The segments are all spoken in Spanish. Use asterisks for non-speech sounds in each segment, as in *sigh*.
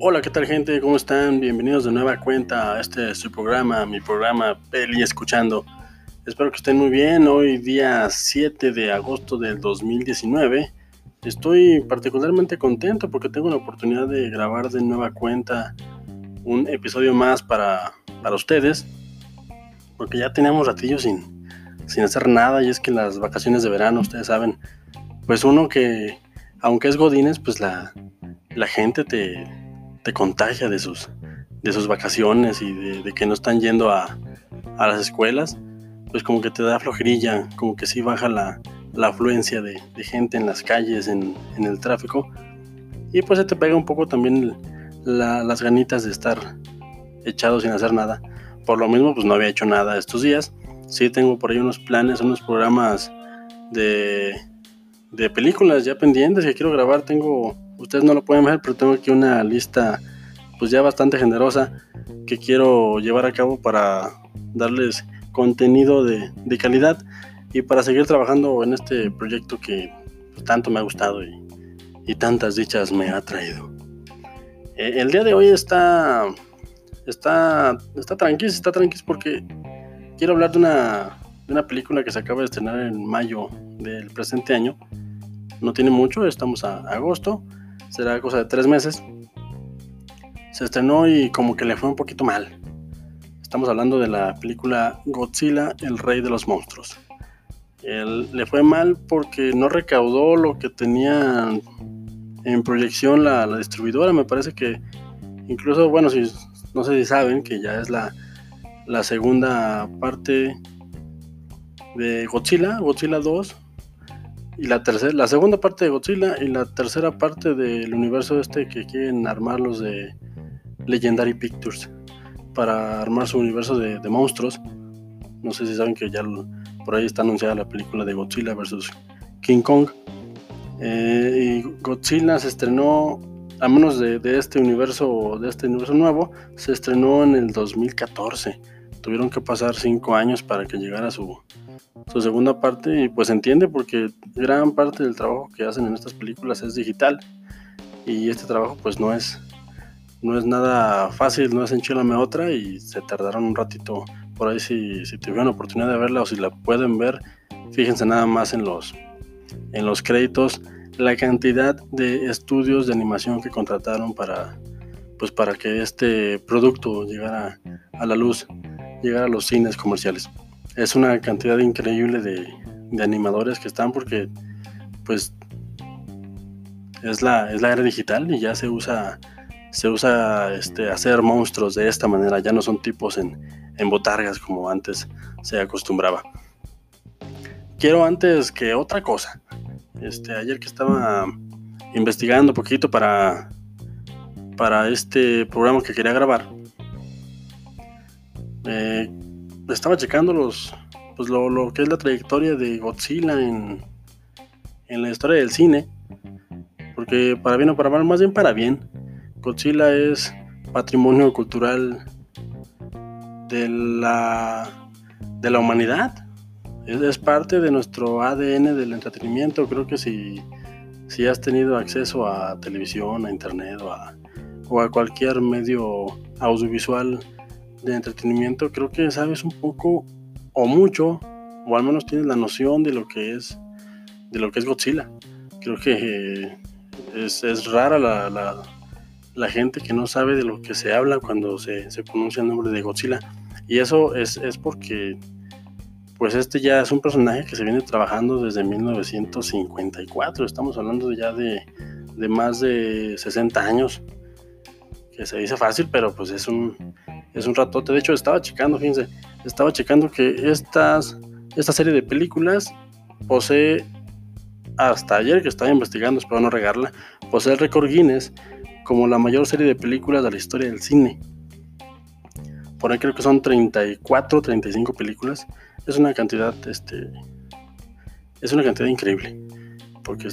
Hola, ¿qué tal gente? ¿Cómo están? Bienvenidos de nueva cuenta a este su programa, mi programa Peli Escuchando. Espero que estén muy bien. Hoy día 7 de agosto del 2019. Estoy particularmente contento porque tengo la oportunidad de grabar de nueva cuenta un episodio más para, para ustedes. Porque ya tenemos ratillo sin, sin hacer nada y es que las vacaciones de verano, ustedes saben, pues uno que, aunque es Godines, pues la, la gente te, te contagia de sus, de sus vacaciones y de, que no están yendo a, a, las escuelas, pues como que te da flojerilla, como que sí baja la, la afluencia de, gente en las calles, en, en, el tráfico, y pues se te pega un poco también la, las ganitas de estar echado sin hacer nada. Por lo mismo, pues no había hecho nada estos días. Sí tengo por ahí unos planes, unos programas de, de películas ya pendientes que quiero grabar. Tengo Ustedes no lo pueden ver, pero tengo aquí una lista pues ya bastante generosa que quiero llevar a cabo para darles contenido de, calidad y para seguir trabajando en este proyecto que tanto me ha gustado y, tantas dichas me ha traído. Eh, el día de hoy está está está tranquilo, está tranquilo porque quiero hablar de una, de una película que se acaba de estrenar en mayo del presente año. No tiene mucho, estamos a agosto será cosa de tres meses. Se estrenó y como que le fue un poquito mal. Estamos hablando de la película Godzilla, el rey de los monstruos. le fue mal porque no recaudó lo que tenía en proyección la, distribuidora. Me parece que incluso, bueno, si, no sé si saben que ya es la, la segunda parte de Godzilla, Godzilla 2, y la tercera, la segunda parte de Godzilla y la tercera parte del universo este que quieren armar los de Legendary Pictures para armar su universo de, monstruos. No sé si saben que ya por ahí está anunciada la película de Godzilla vs. King Kong. Eh, y Godzilla se estrenó, a menos de, este universo, de este universo nuevo, se estrenó en el 2014. Tuvieron que pasar cinco años para que llegara su, su segunda parte y pues entiende porque gran parte del trabajo que hacen en estas películas es digital y este trabajo pues no es no es nada fácil, no es enchilame otra y se tardaron un ratito por ahí si, si tuvieron oportunidad de verla o si la pueden ver, fíjense nada más en los en los créditos la cantidad de estudios de animación que contrataron para pues para que este producto llegara a la luz, llegara a los cines comerciales. Es una cantidad increíble de, animadores que están porque pues es la, es la era digital y ya se usa se usa este, hacer monstruos de esta manera, ya no son tipos en, en botargas como antes se acostumbraba. Quiero antes que otra cosa, este, ayer que estaba investigando un poquito para, para este programa que quería grabar, eh, estaba checando los, pues lo, que es la trayectoria de Godzilla en, en la historia del cine. Porque para bien o para mal, más bien para bien, Godzilla es patrimonio cultural de la, de la humanidad. Es, parte de nuestro ADN del entretenimiento. Creo que si, si has tenido acceso a televisión, a internet o a, o a cualquier medio audiovisual de entretenimiento, creo que sabes un poco o mucho, o al menos tienes la noción de lo que es, de lo que es Godzilla. Creo que es, es rara la, la, la, gente que no sabe de lo que se habla cuando se, se pronuncia el nombre de Godzilla. Y eso es, es porque pues este ya es un personaje que se viene trabajando desde 1954. Estamos hablando ya de, de más de 60 años. Que se dice fácil, pero pues es un, es un ratote. De hecho, estaba checando, fíjense, estaba checando que estas, esta serie de películas posee, hasta ayer que estaba investigando, espero no regarla, posee el récord Guinness como la mayor serie de películas de la historia del cine. Por ahí creo que son 34, 35 películas. Es una cantidad, este, es una cantidad increíble. Porque,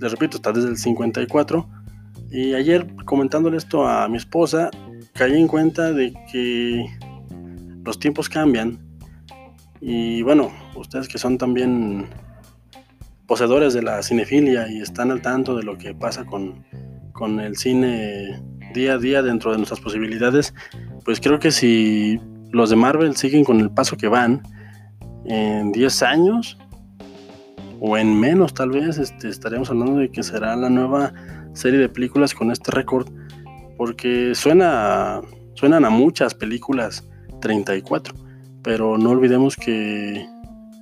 les repito, está desde el 54. Y ayer comentándole esto a mi esposa, caí en cuenta de que los tiempos cambian. Y bueno, ustedes que son también poseedores de la cinefilia y están al tanto de lo que pasa con, con el cine día a día dentro de nuestras posibilidades, pues creo que si los de Marvel siguen con el paso que van, en 10 años o en menos tal vez, este, estaríamos hablando de que será la nueva serie de películas con este récord, porque suena, suenan a muchas películas 34, pero no olvidemos que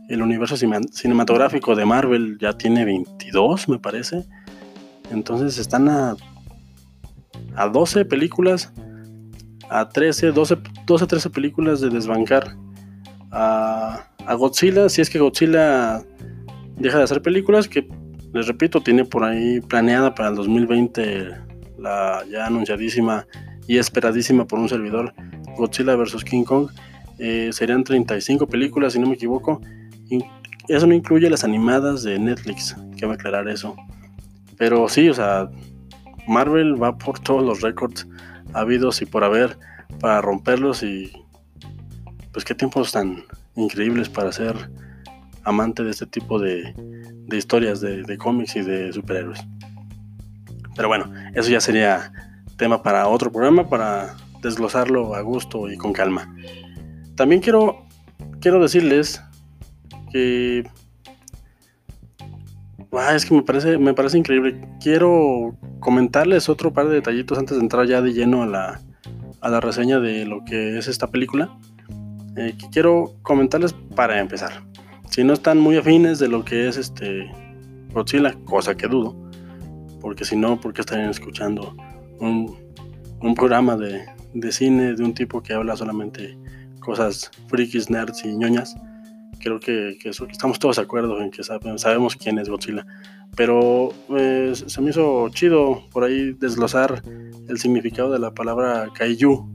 el universo cinematográfico de Marvel ya tiene 22, me parece. Entonces están a, a 12 películas, a 13, 12, 12, 13 películas de desbancar a, a Godzilla. Si es que Godzilla deja de hacer películas, que les repito, tiene por ahí planeada para el 2020 la ya anunciadísima y esperadísima por un servidor Godzilla vs. King Kong. Eh, serían 35 películas, si no me equivoco. Eso no incluye las animadas de Netflix, cabe aclarar eso. Pero sí, o sea, Marvel va por todos los récords habidos y por haber para romperlos y pues qué tiempos tan increíbles para ser amante de este tipo de, historias de, de cómics y de superhéroes. Pero bueno, eso ya sería tema para otro programa, para desglosarlo a gusto y con calma. También quiero, quiero decirles que ah, es que me parece, me parece increíble. Quiero comentarles otro par de detallitos antes de entrar ya de lleno a la, a la reseña de lo que es esta película. Eh, quiero comentarles para empezar. Si no están muy afines de lo que es este Godzilla, cosa que dudo, porque si no, ¿por qué estarían escuchando un, un programa de, de cine de un tipo que habla solamente cosas frikis, nerds y ñoñas? creo que, que, estamos todos de acuerdo en que sabemos quién es Godzilla. Pero eh, se me hizo chido por ahí desglosar el significado de la palabra kaiju.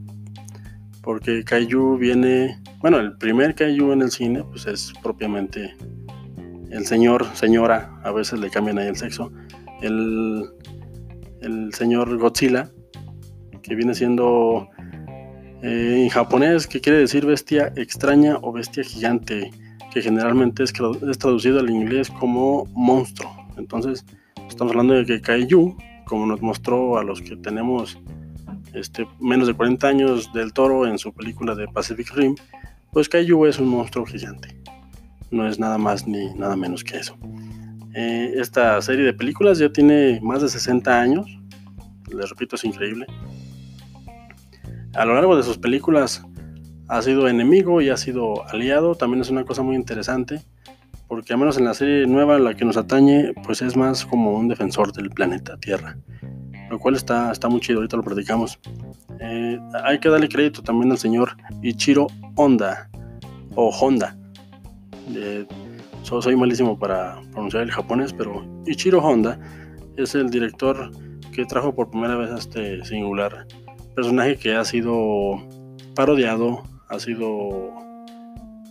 Porque kaiju viene, bueno, el primer kaiju en el cine pues es propiamente el señor, señora, a veces le cambian ahí el sexo, el, el señor Godzilla, que viene siendo eh, en japonés, que quiere decir bestia extraña o bestia gigante que generalmente es, es traducido al inglés como monstruo. Entonces, estamos hablando de que Kaiju, como nos mostró a los que tenemos este, menos de 40 años del toro en su película de Pacific Rim, pues Kaiju es un monstruo gigante. No es nada más ni nada menos que eso. Eh, esta serie de películas ya tiene más de 60 años. Les repito, es increíble. A lo largo de sus películas ha sido enemigo y ha sido aliado, también es una cosa muy interesante, porque al menos en la serie nueva, la que nos atañe, pues es más como un defensor del planeta Tierra, lo cual está, está muy chido, ahorita lo platicamos. Eh, hay que darle crédito también al señor Ichiro Honda, o Honda. Soy malísimo para pronunciar el japonés, pero Ichiro Honda es el director que trajo por primera vez a este singular personaje que ha sido parodiado ha sido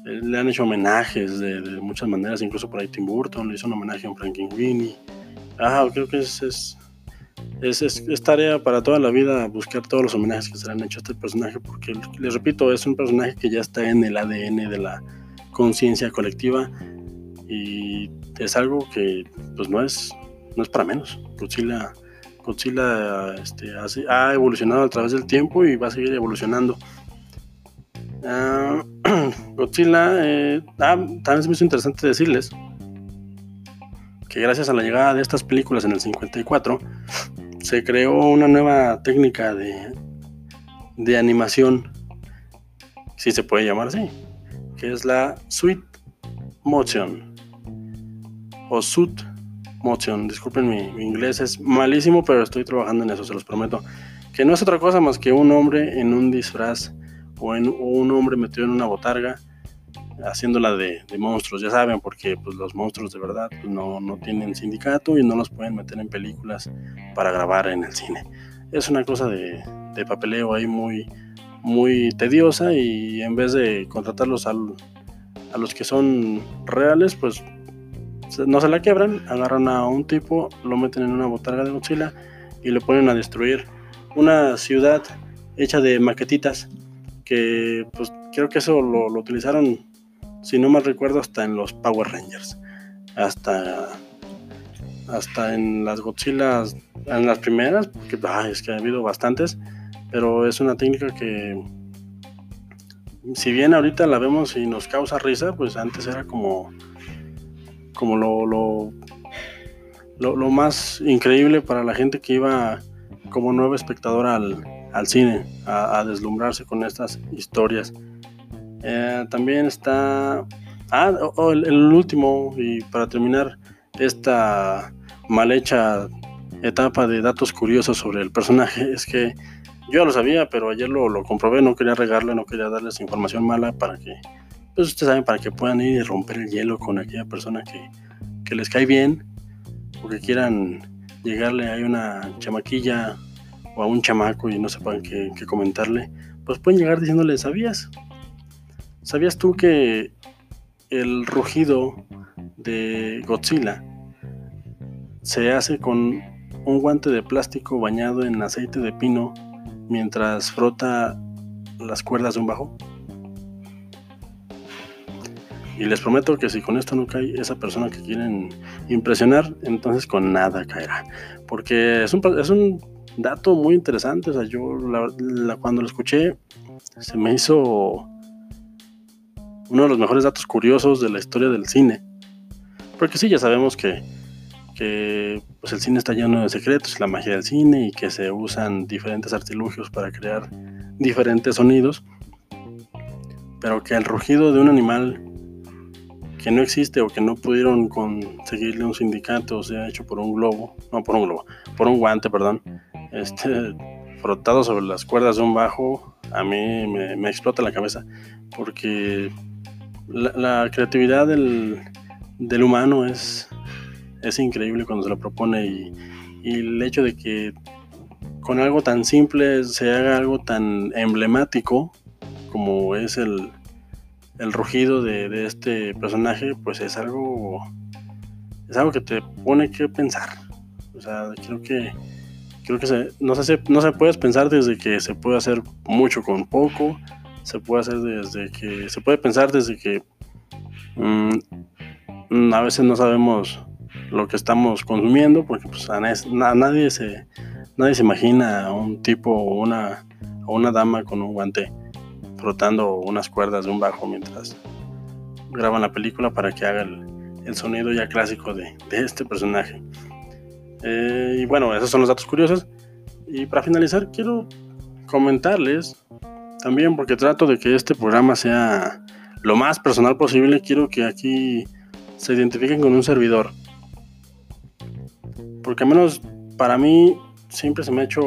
eh, le han hecho homenajes de, muchas maneras, incluso por ahí Tim Burton le hizo un homenaje a Frankenweenie. Ah, creo que es, es, es, tarea para toda la vida buscar todos los homenajes que se le han hecho a este personaje, porque les repito, es un personaje que ya está en el ADN de la conciencia colectiva y es algo que pues no es, no es para menos. Godzilla, Godzilla este, ha evolucionado a través del tiempo y va a seguir evolucionando. Ah, *clears throat* Godzilla, eh, ah, también me hizo interesante decirles que gracias a la llegada de estas películas en el 54, se creó una nueva técnica de, de animación, si se puede llamar así, que es la Sweet Motion o Suit Motion. Disculpen mi, mi, inglés, es malísimo, pero estoy trabajando en eso, se los prometo. Que no es otra cosa más que un hombre en un disfraz o, en, un hombre metido en una botarga haciéndola de, de, monstruos, ya saben, porque pues, los monstruos de verdad pues, no, tienen sindicato y no los pueden meter en películas para grabar en el cine. Es una cosa de, papeleo ahí muy, muy tediosa y en vez de contratarlos a los que son reales, pues no se la quebran, agarran a un tipo, lo meten en una botarga de mochila y lo ponen a destruir una ciudad hecha de maquetitas que pues creo que eso lo, utilizaron, si no mal recuerdo, hasta en los Power Rangers. Hasta hasta en las Godzilla, en las primeras, porque es que ha habido bastantes, pero es una técnica que, si bien ahorita la vemos y nos causa risa, pues antes era como, como lo, lo, lo, más increíble para la gente que iba como nuevo espectador al, al cine, a, deslumbrarse con estas historias. Eh, también está Ah, el, último, y para terminar esta mal hecha etapa de datos curiosos sobre el personaje, *laughs* es que yo ya lo sabía, pero ayer lo, lo comprobé, no quería regarle, no quería darles información mala para que, pues ustedes saben, para que puedan ir y romper el hielo con aquella persona que, les cae bien o que quieran llegarle a una chamaquilla o a un chamaco y no sepan qué, qué comentarle, pues pueden llegar diciéndole, ¿sabías? ¿Sabías tú que el rugido de Godzilla se hace con un guante de plástico bañado en aceite de pino mientras frota las cuerdas de un bajo. Y les prometo que si con esto no cae esa persona que quieren impresionar, entonces con nada caerá. Porque es un, es un dato muy interesante. O sea, yo cuando lo escuché se me hizo uno de los mejores datos curiosos de la historia del cine. Porque sí, ya sabemos que, pues el cine está lleno de secretos, la magia del cine y que se usan diferentes artilugios para crear diferentes sonidos. Pero que el rugido de un animal que no existe o que no pudieron conseguirle un sindicato, o sea, hecho por un globo, no por un globo, por un guante, perdón, este, frotado sobre las cuerdas de un bajo, a mí me, me explota la cabeza, porque la, creatividad del, humano es, es increíble cuando se lo propone y, el hecho de que con algo tan simple se haga algo tan emblemático como es el, el rugido de, este personaje, pues es algo, es algo que te pone que pensar. O sea, creo que, creo que se, no, se, no se puede pensar desde que se puede hacer mucho con poco, se puede hacer desde que, se puede pensar desde que mm, a veces no sabemos lo que estamos consumiendo, porque pues a, nadie se nadie se imagina a un tipo o una, una dama con un guante frotando unas cuerdas de un bajo mientras graban la película para que haga el, sonido ya clásico de, este personaje. Eh, y bueno, esos son los datos curiosos. Y para finalizar, quiero comentarles también porque trato de que este programa sea lo más personal posible, quiero que aquí se identifiquen con un servidor. Porque al menos para mí siempre se me ha hecho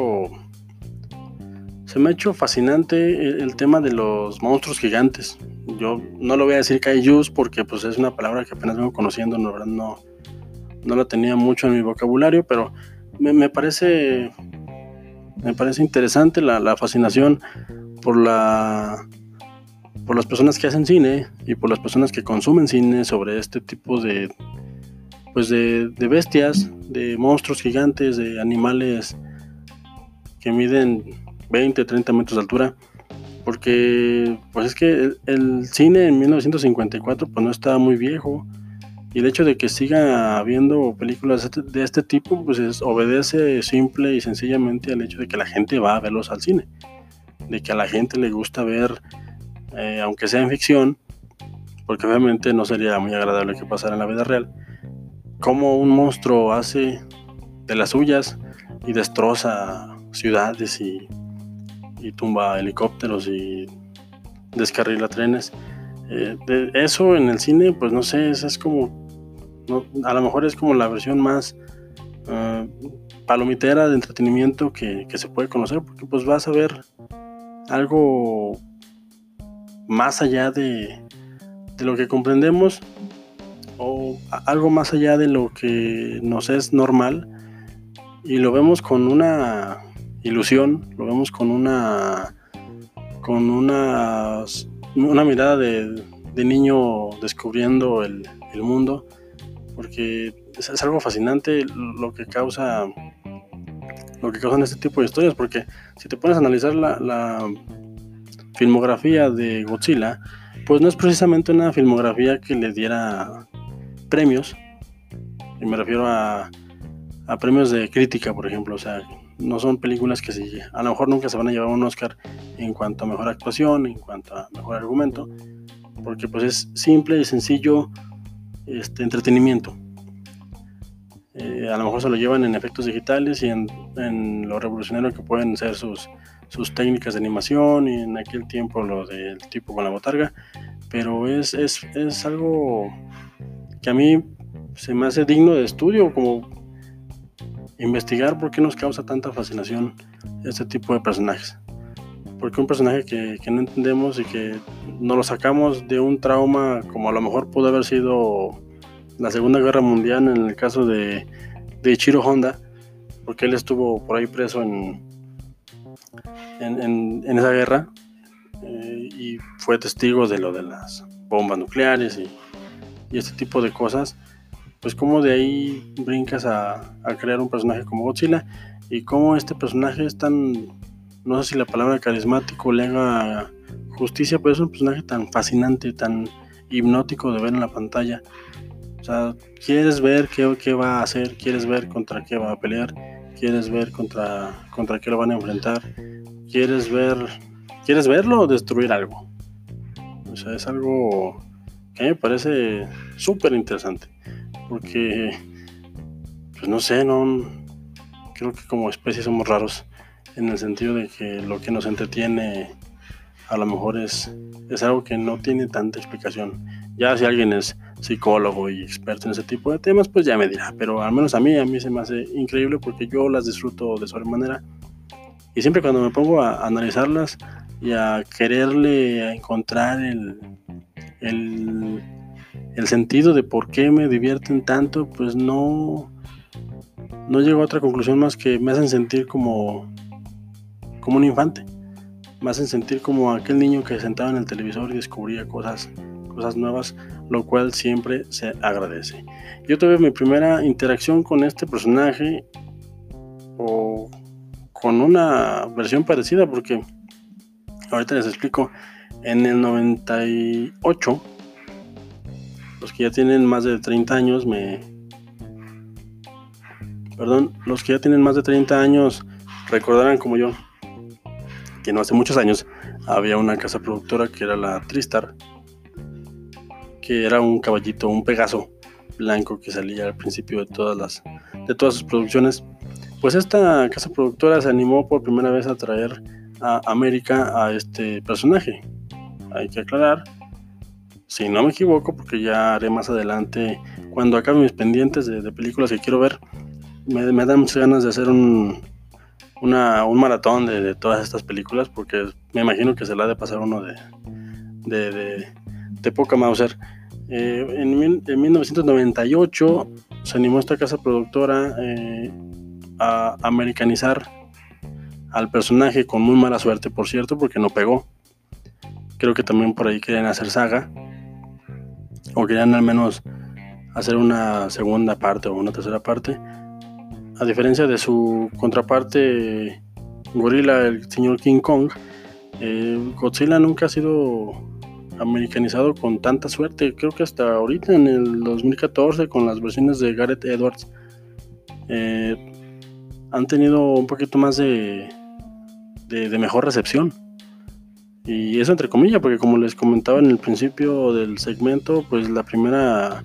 se me ha hecho fascinante el, tema de los monstruos gigantes. Yo no lo voy a decir kaijus porque pues es una palabra que apenas vengo conociendo, no, no, no la tenía mucho en mi vocabulario, pero me, parece me parece interesante la, la fascinación por la por las personas que hacen cine y por las personas que consumen cine sobre este tipo de pues de, bestias, de monstruos gigantes, de animales que miden 20, 30 metros de altura. Porque pues es que el, cine en 1954 pues no estaba muy viejo. Y el hecho de que siga habiendo películas de este tipo, pues obedece simple y sencillamente al hecho de que la gente va a verlos al cine de que a la gente le gusta ver, eh, aunque sea en ficción, porque obviamente no sería muy agradable que pasara en la vida real, cómo un monstruo hace de las suyas y destroza ciudades y, tumba helicópteros y descarrila trenes. Eh, de eso en el cine, pues no sé, es, como, a lo mejor es como la versión más eh, palomitera de entretenimiento que, que, se puede conocer, porque pues vas a ver algo más allá de, lo que comprendemos o algo más allá de lo que nos es normal y lo vemos con una ilusión, lo vemos con una con una, una mirada de, niño descubriendo el, mundo porque es, algo fascinante lo que causa lo que causan este tipo de historias, porque si te pones a analizar la, filmografía de Godzilla, pues no es precisamente una filmografía que le diera premios, y me refiero a, a premios de crítica, por ejemplo. O sea, no son películas que se, a lo mejor nunca se van a llevar un Oscar en cuanto a mejor actuación, en cuanto a mejor argumento, porque pues es simple y sencillo este entretenimiento. Eh, a lo mejor se lo llevan en efectos digitales y en, en, lo revolucionario que pueden ser sus, sus técnicas de animación y en aquel tiempo lo del tipo con la botarga, pero es, es, es algo que a mí se me hace digno de estudio, como investigar por qué nos causa tanta fascinación este tipo de personajes. Porque un personaje que, que, no entendemos y que no lo sacamos de un trauma como a lo mejor pudo haber sido la Segunda Guerra Mundial en el caso de, de Ichiro Honda, porque él estuvo por ahí preso en, en, esa guerra eh, y fue testigo de lo de las bombas nucleares y este tipo de cosas pues como de ahí brincas a, crear un personaje como Godzilla y cómo este personaje es tan, no sé si la palabra carismático le haga justicia, pero es un personaje tan fascinante, tan hipnótico de ver en la pantalla. O sea, quieres ver qué, va a hacer, quieres ver contra qué va a pelear, quieres ver contra, contra qué lo van a enfrentar, quieres ver, quieres verlo o destruir algo. O sea, es algo que a mí me parece súper interesante porque, pues no sé, no creo que como especie somos raros en el sentido de que lo que nos entretiene a lo mejor es, es algo que no tiene tanta explicación. Ya si alguien es psicólogo y experto en ese tipo de temas, pues ya me dirá, pero al menos a mí, a mí se me hace increíble porque yo las disfruto de sobremanera y siempre cuando me pongo a analizarlas y a quererle encontrar el, el el sentido de por qué me divierten tanto, pues no, no llego a otra conclusión más que me hacen sentir como, como un infante. Me hacen sentir como aquel niño que sentaba en el televisor y descubría cosas, cosas nuevas, lo cual siempre se agradece. Yo tuve mi primera interacción con este personaje o con una versión parecida porque ahorita les explico en el 98 los que ya tienen más de 30 años me... Perdón, los que ya tienen más de 30 años recordarán como yo que no hace muchos años había una casa productora que era la Tristar, que era un caballito, un pegaso blanco que salía al principio de todas las de todas sus producciones. Pues esta casa productora se animó por primera vez a traer a América a este personaje. Hay que aclarar si no me equivoco, porque ya haré más adelante, cuando acabe mis pendientes de, películas que quiero ver, me, dan muchas ganas de hacer un, un maratón de, todas estas películas, porque me imagino que se la ha de pasar uno de, de, de poca Mauser. Eh, en, 1998 se animó esta casa productora eh, a americanizar al personaje con muy mala suerte, por cierto, porque no pegó. Creo que también por ahí querían hacer saga o querían al menos hacer una segunda parte o una tercera parte. A diferencia de su contraparte gorila, el señor King Kong, eh, Godzilla nunca ha sido americanizado con tanta suerte. Creo que hasta ahorita, en el 2014, con las versiones de Gareth Edwards, eh, han tenido un poquito más de, de mejor recepción. Y eso entre comillas, porque como les comentaba en el principio del segmento, pues la primera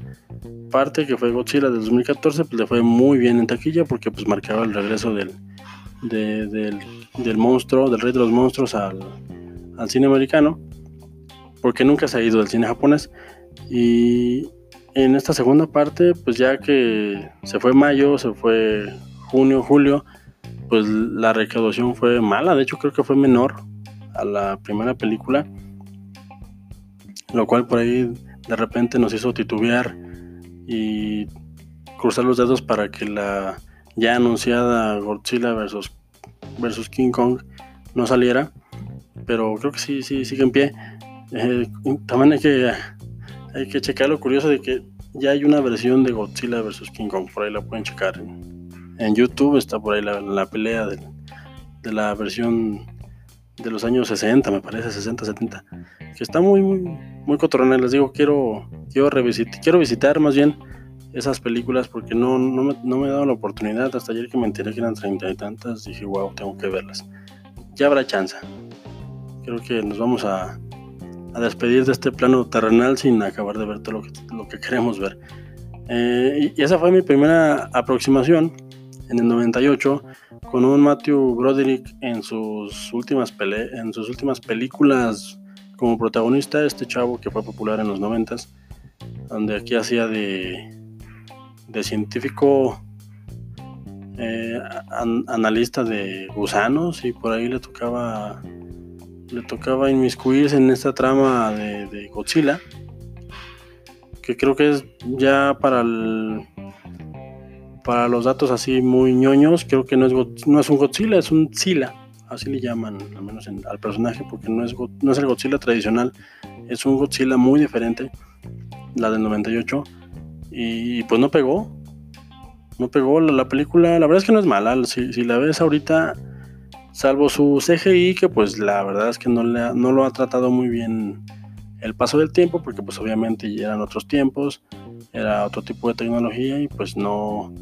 parte que fue Godzilla del 2014, pues le fue muy bien en taquilla porque pues marcaba el regreso del, del, monstruo, del rey de los monstruos al, al cine americano, porque nunca se ha ido del cine japonés. Y en esta segunda parte, pues ya que se fue mayo, se fue junio, julio, pues la recaudación fue mala, de hecho creo que fue menor a la primera película, lo cual por ahí de repente nos hizo titubear y cruzar los dedos para que la ya anunciada Godzilla versus, versus King Kong no saliera, pero creo que sí, sí, sigue en pie. Eh, también hay que, hay que checar lo curioso de que ya hay una versión de Godzilla versus King Kong, por ahí la pueden checar en, YouTube, está por ahí la, pelea de, de la versión de los años 60, me parece, 60, 70, que está muy, muy, muy cotorrona. Les digo, quiero, quiero, revisitar, quiero visitar más bien esas películas porque no, no, me, no me he dado la oportunidad. Hasta ayer que me enteré que eran treinta y tantas, dije, wow, tengo que verlas. Ya habrá chance. Creo que nos vamos a, a despedir de este plano terrenal sin acabar de ver todo lo que, lo que queremos ver. Eh, y esa fue mi primera aproximación en el 98 con un Matthew Broderick en sus últimas pele en sus últimas películas como protagonista este chavo que fue popular en los 90 donde aquí hacía de de científico eh, analista de gusanos y por ahí le tocaba le tocaba inmiscuirse en esta trama de, Godzilla que creo que es ya para el, para los datos así muy ñoños creo que no es no es un Godzilla es un Zilla así le llaman al menos al personaje porque no es no es el Godzilla tradicional es un Godzilla muy diferente la del 98 y pues no pegó. No pegó. La, película, la verdad es que no es mala. Si, la ves ahorita, salvo su CGI, que pues la verdad es que no, le no lo ha tratado muy bien el paso del tiempo, porque pues obviamente eran otros tiempos, era otro tipo de tecnología y pues no,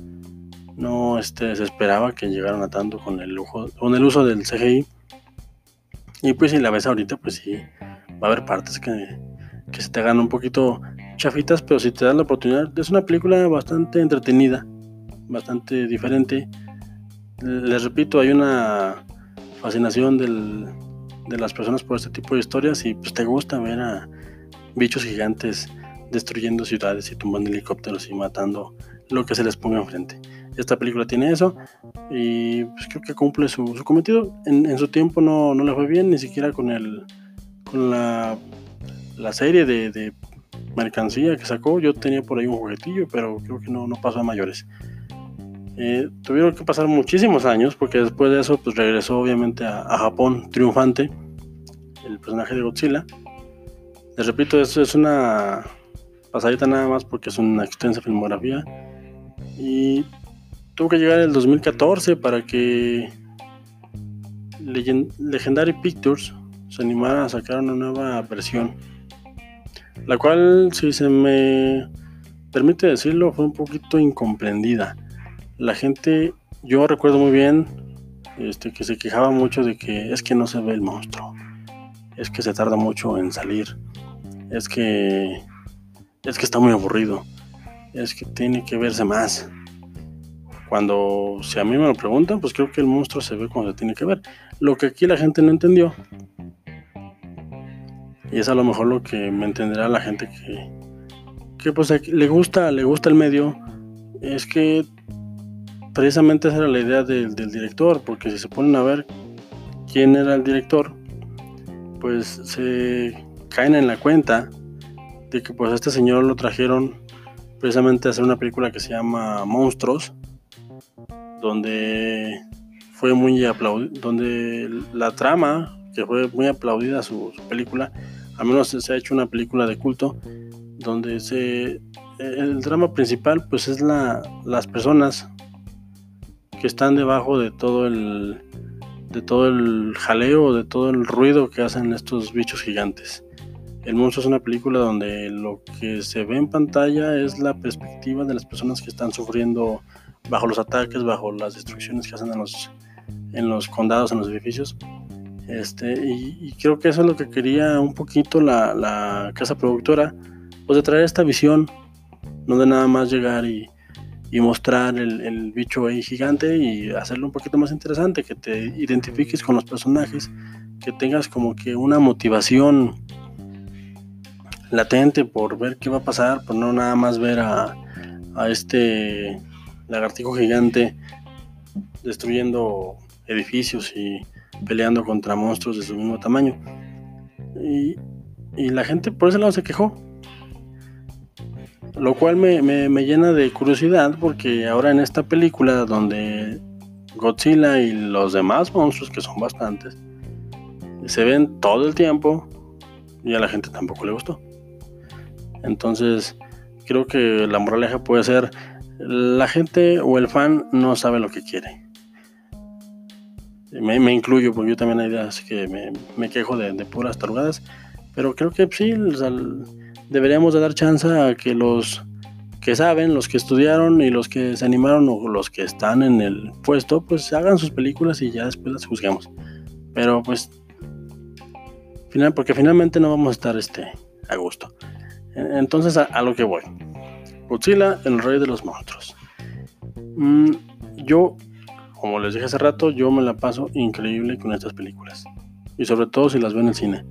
no este, se esperaba que llegaran a tanto con el, lujo, con el uso del CGI. Y pues si la ves ahorita, pues sí, va a haber partes que, que se te hagan un poquito chafitas, pero si te das la oportunidad, es una película bastante entretenida, bastante diferente. Les repito, hay una fascinación de las personas por este tipo de historias y pues te gusta ver a bichos gigantes destruyendo ciudades y tumbando helicópteros y matando lo que se les ponga enfrente. Esta película tiene eso y pues creo que cumple su, cometido. En, su tiempo no, le fue bien, ni siquiera con el con la, la serie de mercancía que sacó. Yo tenía por ahí un juguetillo, pero creo que no, no pasó a mayores. Eh, tuvieron que pasar muchísimos años porque después de eso pues regresó obviamente a, Japón triunfante el personaje de Godzilla. Les repito, eso es una pasadita nada más porque es una extensa filmografía y tuvo que llegar el 2014 para que Legendary Pictures se animara a sacar una nueva versión la cual, si se me permite decirlo, fue un poquito incomprendida. La gente, yo recuerdo muy bien este, que se quejaba mucho de que es que no se ve el monstruo, es que se tarda mucho en salir, es que, es que está muy aburrido, es que tiene que verse más. Cuando, si a mí me lo preguntan, pues creo que el monstruo se ve como se tiene que ver. Lo que aquí la gente no entendió y es a lo mejor lo que me entenderá la gente que, que pues le gusta, le gusta el medio. Es que precisamente esa era la idea del, director, porque si se ponen a ver quién era el director, pues se caen en la cuenta de que pues este señor lo trajeron precisamente a hacer una película que se llama Monstruos, donde fue muy aplaudida, donde la trama, que fue muy aplaudida su película, al menos se ha hecho una película de culto donde se el drama principal pues es la, las personas que están debajo de todo el de todo el jaleo, de todo el ruido que hacen estos bichos gigantes. El monstruo es una película donde lo que se ve en pantalla es la perspectiva de las personas que están sufriendo bajo los ataques, bajo las destrucciones que hacen en los, en los condados, en los edificios. Este, y, creo que eso es lo que quería un poquito la, casa productora, pues de traer esta visión, no de nada más llegar y, mostrar el, bicho ahí gigante y hacerlo un poquito más interesante, que te identifiques con los personajes, que tengas como que una motivación latente por ver qué va a pasar, por no nada más ver a, a este lagartijo gigante destruyendo edificios y peleando contra monstruos de su mismo tamaño. Y, la gente por ese lado se quejó. Lo cual me, llena de curiosidad porque ahora en esta película donde Godzilla y los demás monstruos, que son bastantes, se ven todo el tiempo y a la gente tampoco le gustó. Entonces, creo que la moraleja puede ser, la gente o el fan no sabe lo que quiere me, incluyo, porque yo también hay ideas que me, quejo de, puras tarugadas, pero creo que sí, deberíamos de dar chance a que los, que saben, los que estudiaron y los que se animaron o los que están en el puesto, pues hagan sus películas y ya después las juzguemos. Pero pues, final, porque finalmente no vamos a estar este, a gusto. Entonces a, lo que voy. Godzilla, el rey de los monstruos. Mm, yo, como les dije hace rato, yo me la paso increíble con estas películas. Y sobre todo si las veo en el cine.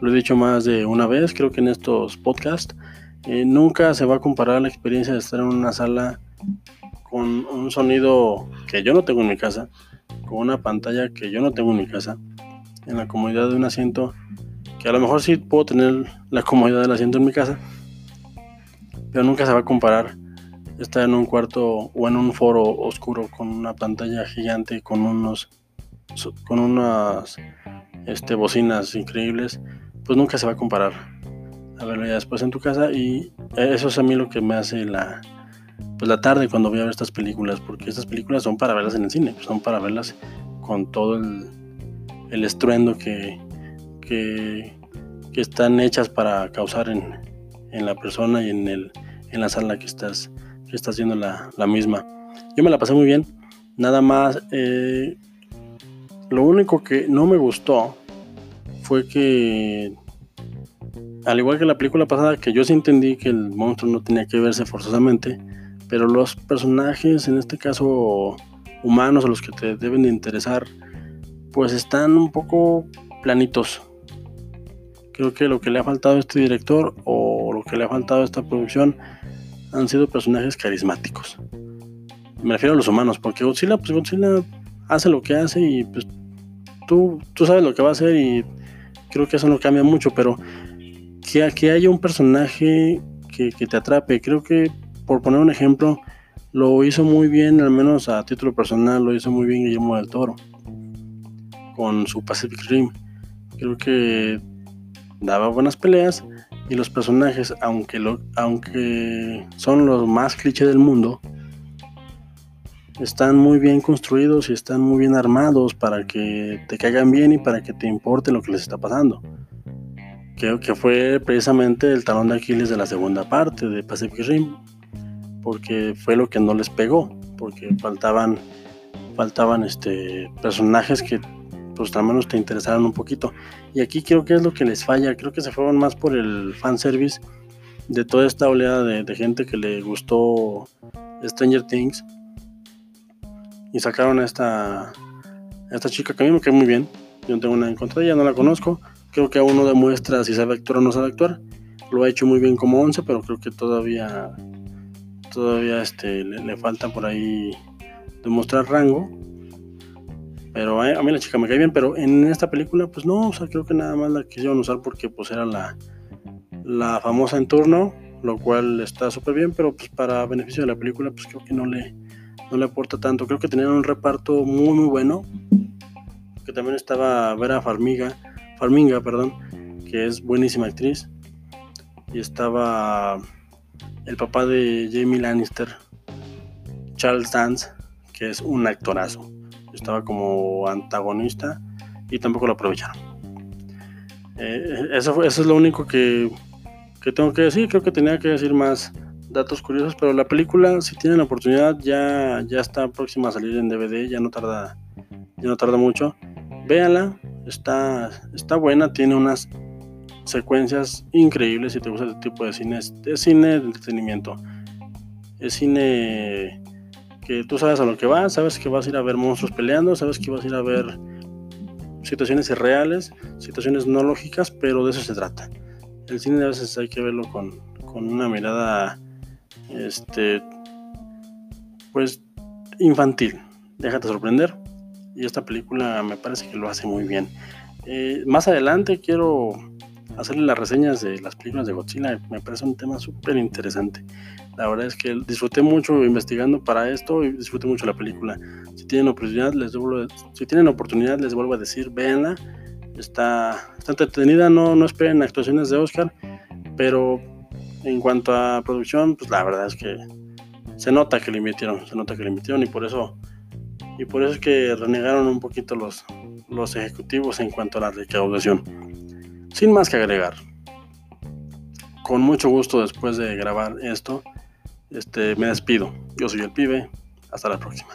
Lo he dicho más de una vez, creo que en estos podcasts eh, nunca se va a comparar la experiencia de estar en una sala con un sonido que yo no tengo en mi casa, con una pantalla que yo no tengo en mi casa, en la comodidad de un asiento, que a lo mejor sí puedo tener la comodidad del asiento en mi casa, pero nunca se va a comparar. Estar en un cuarto o en un foro oscuro con una pantalla gigante, con unos con unas este, bocinas increíbles, pues nunca se va a comparar. A verlo ya después en tu casa y eso es a mí lo que me hace la pues la tarde cuando voy a ver estas películas porque estas películas son para verlas en el cine son para verlas con todo el, el estruendo que, que, están hechas para causar en, en, la persona y en, el, en la sala que estás, que estás viendo la, la misma. Yo me la pasé muy bien, nada más. Eh, lo único que no me gustó fue que al igual que la película pasada, que yo sí entendí que el monstruo no tenía que verse forzosamente, pero los personajes, en este caso humanos, a los que te deben de interesar, pues están un poco planitos. Creo que lo que le ha faltado a este director o que le ha faltado a esta producción han sido personajes carismáticos. Me refiero a los humanos, porque Godzilla, pues Godzilla hace lo que hace y pues tú, tú sabes lo que va a hacer y creo que eso no cambia mucho, pero que, que haya un personaje que, te atrape. Creo que, por poner un ejemplo, lo hizo muy bien, al menos a título personal, lo hizo muy bien Guillermo del Toro con su Pacific Rim. Creo que daba buenas peleas y los personajes, aunque, lo, aunque son los más clichés del mundo, están muy bien construidos y están muy bien armados para que te caigan bien y para que te importe lo que les está pasando. Que fue precisamente el talón de Aquiles de la segunda parte de Pacific Rim, porque fue lo que no les pegó, porque faltaban, faltaban este, personajes que pues al menos te interesaran un poquito. Y aquí creo que es lo que les falla, creo que se fueron más por el fanservice de toda esta oleada de, gente que le gustó Stranger Things y sacaron a esta, esta chica que a mí me cae muy bien. Yo no tengo nada en contra ella, no la conozco, Creo que aún no demuestra si sabe actuar o no sabe actuar. Lo ha hecho muy bien como 11, pero creo que todavía todavía este, le, falta por ahí demostrar rango. Pero eh, a, mí la chica me cae bien, pero en esta película pues no, o sea, creo que nada más la quisieron usar porque pues era la, la famosa en turno, lo cual está súper bien, pero pues para beneficio de la película pues creo que no le, no le aporta tanto. Creo que tenían un reparto muy muy bueno, que también estaba Vera Farmiga, Farminga, perdón, que es buenísima actriz. Y estaba el papá de Jamie Lannister, Charles Dance, que es un actorazo. Estaba como antagonista y tampoco lo aprovecharon. Eh, eso, eso es lo único que, que tengo que decir. Creo que tenía que decir más datos curiosos, pero la película, si tienen la oportunidad, ya, ya está próxima a salir en DVD, ya no tarda, ya no tarda mucho. Véanla, Está, está buena, tiene unas secuencias increíbles si te gusta este tipo de cine. Es, cine de entretenimiento. Es cine que tú sabes a lo que vas, sabes que vas a ir a ver monstruos peleando, sabes que vas a ir a ver situaciones irreales, situaciones no lógicas, pero de eso se trata. El cine a veces hay que verlo con, con una mirada, este, pues, infantil. Déjate sorprender y esta película me parece que lo hace muy bien. Eh, más adelante quiero hacerle las reseñas de las películas de Godzilla, me parece un tema súper interesante. La verdad es que disfruté mucho investigando para esto y disfruté mucho la película. Si tienen oportunidad, les vuelvo, si tienen oportunidad, les vuelvo a decir, véanla. Está, está entretenida, no, no esperen actuaciones de Oscar, pero en cuanto a producción, pues la verdad es que se nota que le invirtieron, se nota que le invirtieron y por eso y por eso es que renegaron un poquito los, los ejecutivos en cuanto a la recaudación. Sin más que agregar, con mucho gusto después de grabar esto, Este, me despido. Yo soy el pibe. Hasta la próxima.